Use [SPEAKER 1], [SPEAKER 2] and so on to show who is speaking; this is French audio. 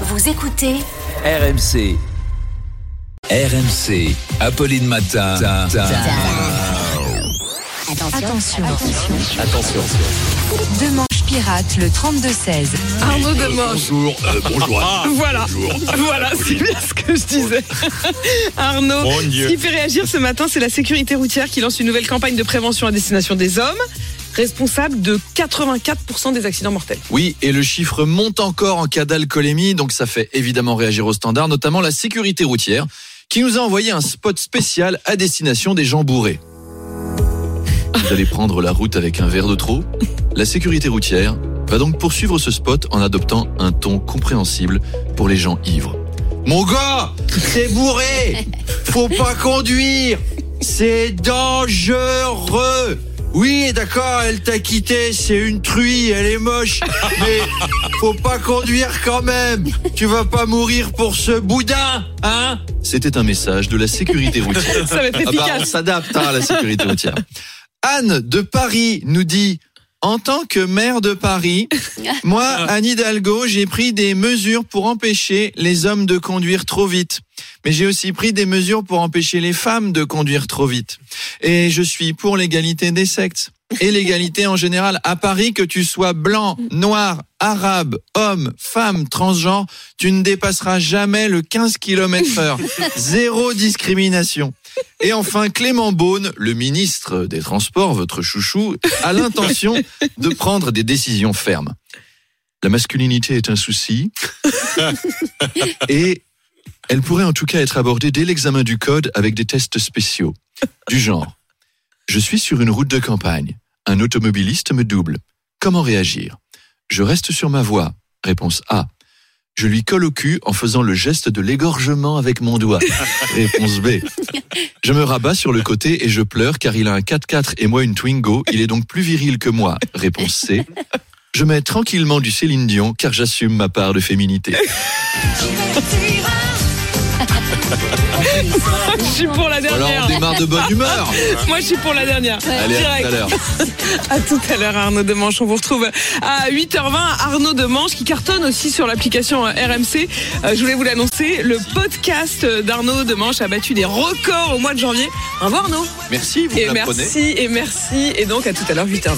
[SPEAKER 1] Vous écoutez
[SPEAKER 2] RMC. RMC. Apolline Matin.
[SPEAKER 1] Attention.
[SPEAKER 2] Attention.
[SPEAKER 3] Demanche pirate le 32-16.
[SPEAKER 4] Arnaud Demanche.
[SPEAKER 5] Bonjour, euh, bonjour.
[SPEAKER 4] Voilà, voilà, c'est bien ce que je disais. Arnaud, ce
[SPEAKER 5] Dieu.
[SPEAKER 4] qui fait réagir ce matin, c'est la sécurité routière qui lance une nouvelle campagne de prévention à destination des hommes, responsable de 84% des accidents mortels.
[SPEAKER 6] Oui, et le chiffre monte encore en cas d'alcoolémie, donc ça fait évidemment réagir au standard, notamment la sécurité routière, qui nous a envoyé un spot spécial à destination des gens bourrés. Vous allez prendre la route avec un verre de trop? La sécurité routière va donc poursuivre ce spot en adoptant un ton compréhensible pour les gens ivres. Mon gars, t'es bourré Faut pas conduire C'est dangereux Oui, d'accord, elle t'a quitté, c'est une truie, elle est moche, mais faut pas conduire quand même Tu vas pas mourir pour ce boudin, hein? C'était un message de la sécurité routière.
[SPEAKER 4] Ça va être
[SPEAKER 6] Ah bah, on s'adapte hein, à la sécurité routière. Anne de Paris nous dit en tant que maire de Paris, moi, Anne Hidalgo, j'ai pris des mesures pour empêcher les hommes de conduire trop vite. Mais j'ai aussi pris des mesures pour empêcher les femmes de conduire trop vite. Et je suis pour l'égalité des sexes. Et l'égalité en général. À Paris, que tu sois blanc, noir, arabe, homme, femme, transgenre, tu ne dépasseras jamais le 15 km heure. Zéro discrimination. Et enfin, Clément Beaune, le ministre des Transports, votre chouchou, a l'intention de prendre des décisions fermes. La masculinité est un souci. Et elle pourrait en tout cas être abordée dès l'examen du code avec des tests spéciaux. Du genre, je suis sur une route de campagne. Un automobiliste me double. Comment réagir? Je reste sur ma voie. Réponse A. Je lui colle au cul en faisant le geste de l'égorgement avec mon doigt. Réponse B. Je me rabats sur le côté et je pleure car il a un 4x4 et moi une Twingo. Il est donc plus viril que moi. Réponse C. Je mets tranquillement du Céline Dion car j'assume ma part de féminité.
[SPEAKER 4] Je suis pour la
[SPEAKER 6] Alors
[SPEAKER 4] dernière.
[SPEAKER 6] on démarre de bonne humeur.
[SPEAKER 4] Moi, je suis pour la dernière.
[SPEAKER 6] Allez, à tout à l'heure.
[SPEAKER 4] À tout à l'heure, Arnaud Demanche. On vous retrouve à 8h20. Arnaud Demanche qui cartonne aussi sur l'application euh, RMC. Euh, je voulais vous l'annoncer. Le podcast d'Arnaud Demanche a battu des records au mois de janvier. Au revoir, Arnaud.
[SPEAKER 6] Merci, vous
[SPEAKER 4] Et merci, et merci. Et donc, à tout à l'heure, 8h20.